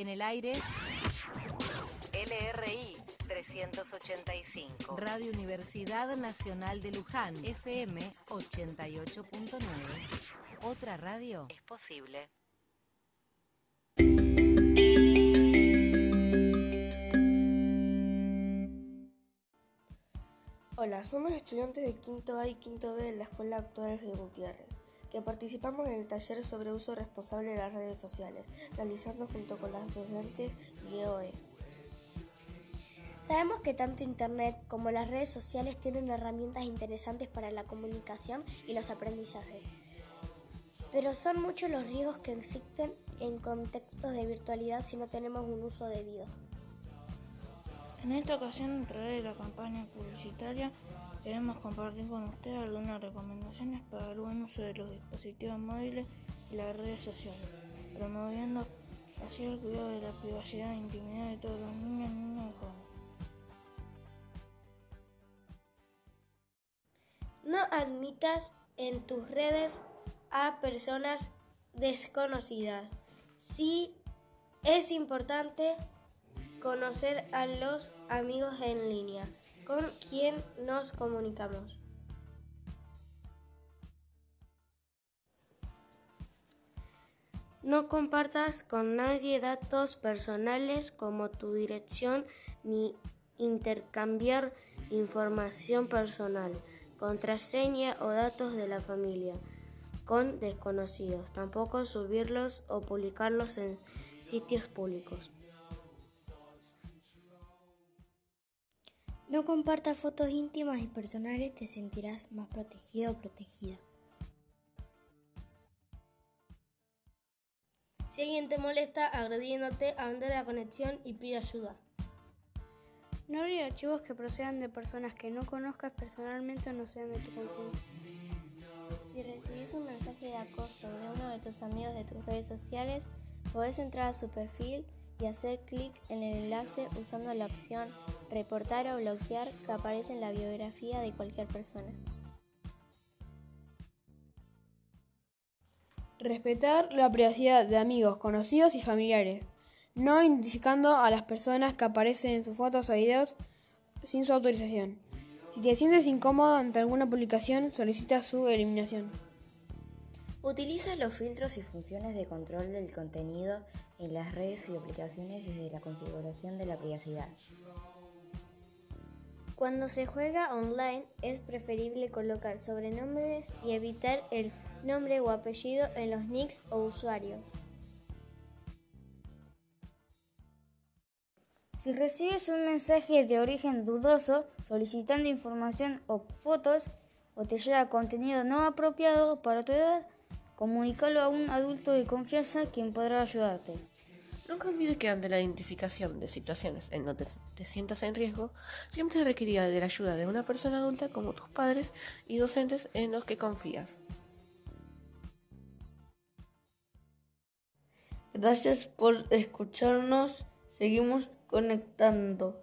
En el aire, LRI 385. Radio Universidad Nacional de Luján, FM 88.9. Otra radio Es posible. Hola, somos estudiantes de quinto A y quinto B de la Escuela Actual de Gutiérrez, que participamos en el taller sobre uso responsable de las redes sociales, realizando junto con las docentes y E EOE. Sabemos que tanto Internet como las redes sociales tienen herramientas interesantes para la comunicación y los aprendizajes, pero son muchos los riesgos que existen en contextos de virtualidad si no tenemos un uso debido. En esta ocasión, a través de la campaña publicitaria, queremos compartir con ustedes algunas recomendaciones para el buen uso de los dispositivos móviles y las redes sociales, promoviendo así el cuidado de la privacidad e intimidad de todos los niños, niñas y jóvenes. No admitas en tus redes a personas desconocidas. Sí es importante conocer a los amigos en línea con quien nos comunicamos. No compartas con nadie datos personales como tu dirección ni intercambiar información personal, contraseña o datos de la familia con desconocidos. Tampoco subirlos o publicarlos en sitios públicos. No compartas fotos íntimas y personales, te sentirás más protegido o protegida. Si alguien te molesta agrediéndote, abandona la conexión y pide ayuda. No abrir archivos que procedan de personas que no conozcas personalmente o no sean de tu confianza. Si recibís un mensaje de acoso de uno de tus amigos de tus redes sociales, podés entrar a su perfil y hacer clic en el enlace usando la opción reportar o bloquear que aparece en la biografía de cualquier persona. Respetar la privacidad de amigos, conocidos y familiares, no identificando a las personas que aparecen en sus fotos o videos sin su autorización. Si te sientes incómodo ante alguna publicación, solicita su eliminación. Utiliza los filtros y funciones de control del contenido en las redes y aplicaciones desde la configuración de la privacidad. Cuando se juega online es preferible colocar sobrenombres y evitar el nombre o apellido en los nicks o usuarios. Si recibes un mensaje de origen dudoso solicitando información o fotos o te llega contenido no apropiado para tu edad, comunícalo a un adulto de confianza quien podrá ayudarte. Nunca olvides que ante la identificación de situaciones en donde te sientas en riesgo, siempre requerirá de la ayuda de una persona adulta como tus padres y docentes en los que confías. Gracias por escucharnos. Seguimos conectando.